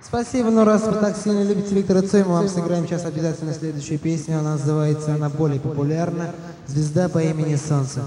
Спасибо, ну раз вы так сильно любите Виктора Цой, мы вам сыграем сейчас обязательно следующую песню. Она называется, она более популярна, «Звезда по имени Солнце».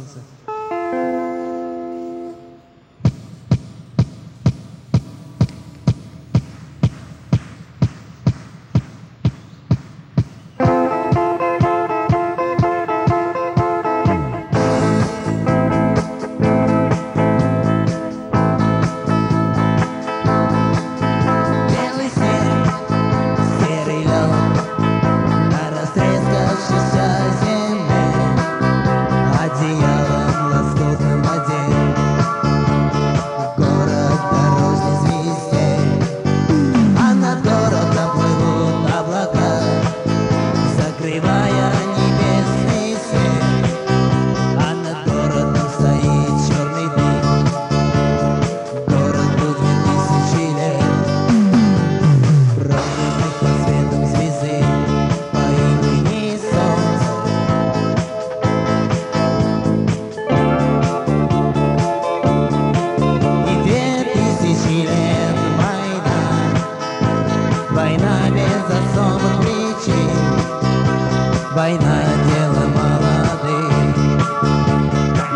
война дело молодых,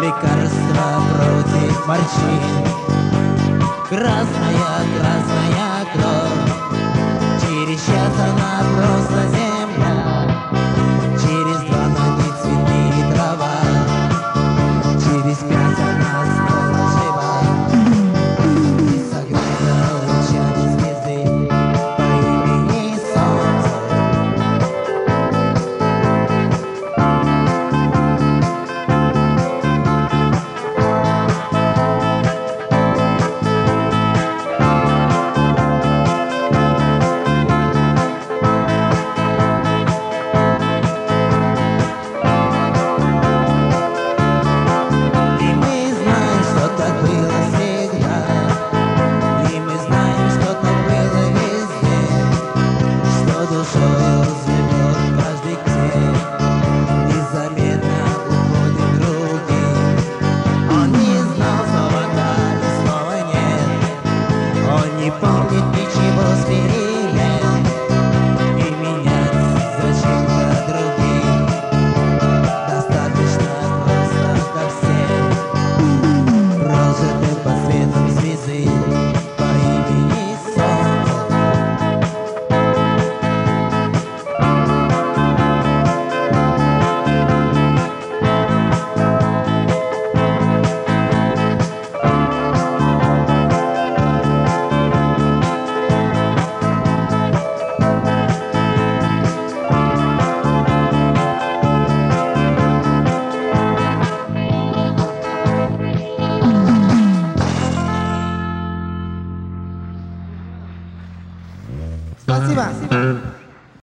лекарства против морщин. Красная, красная кровь, через час она просто земля. 快吃吧。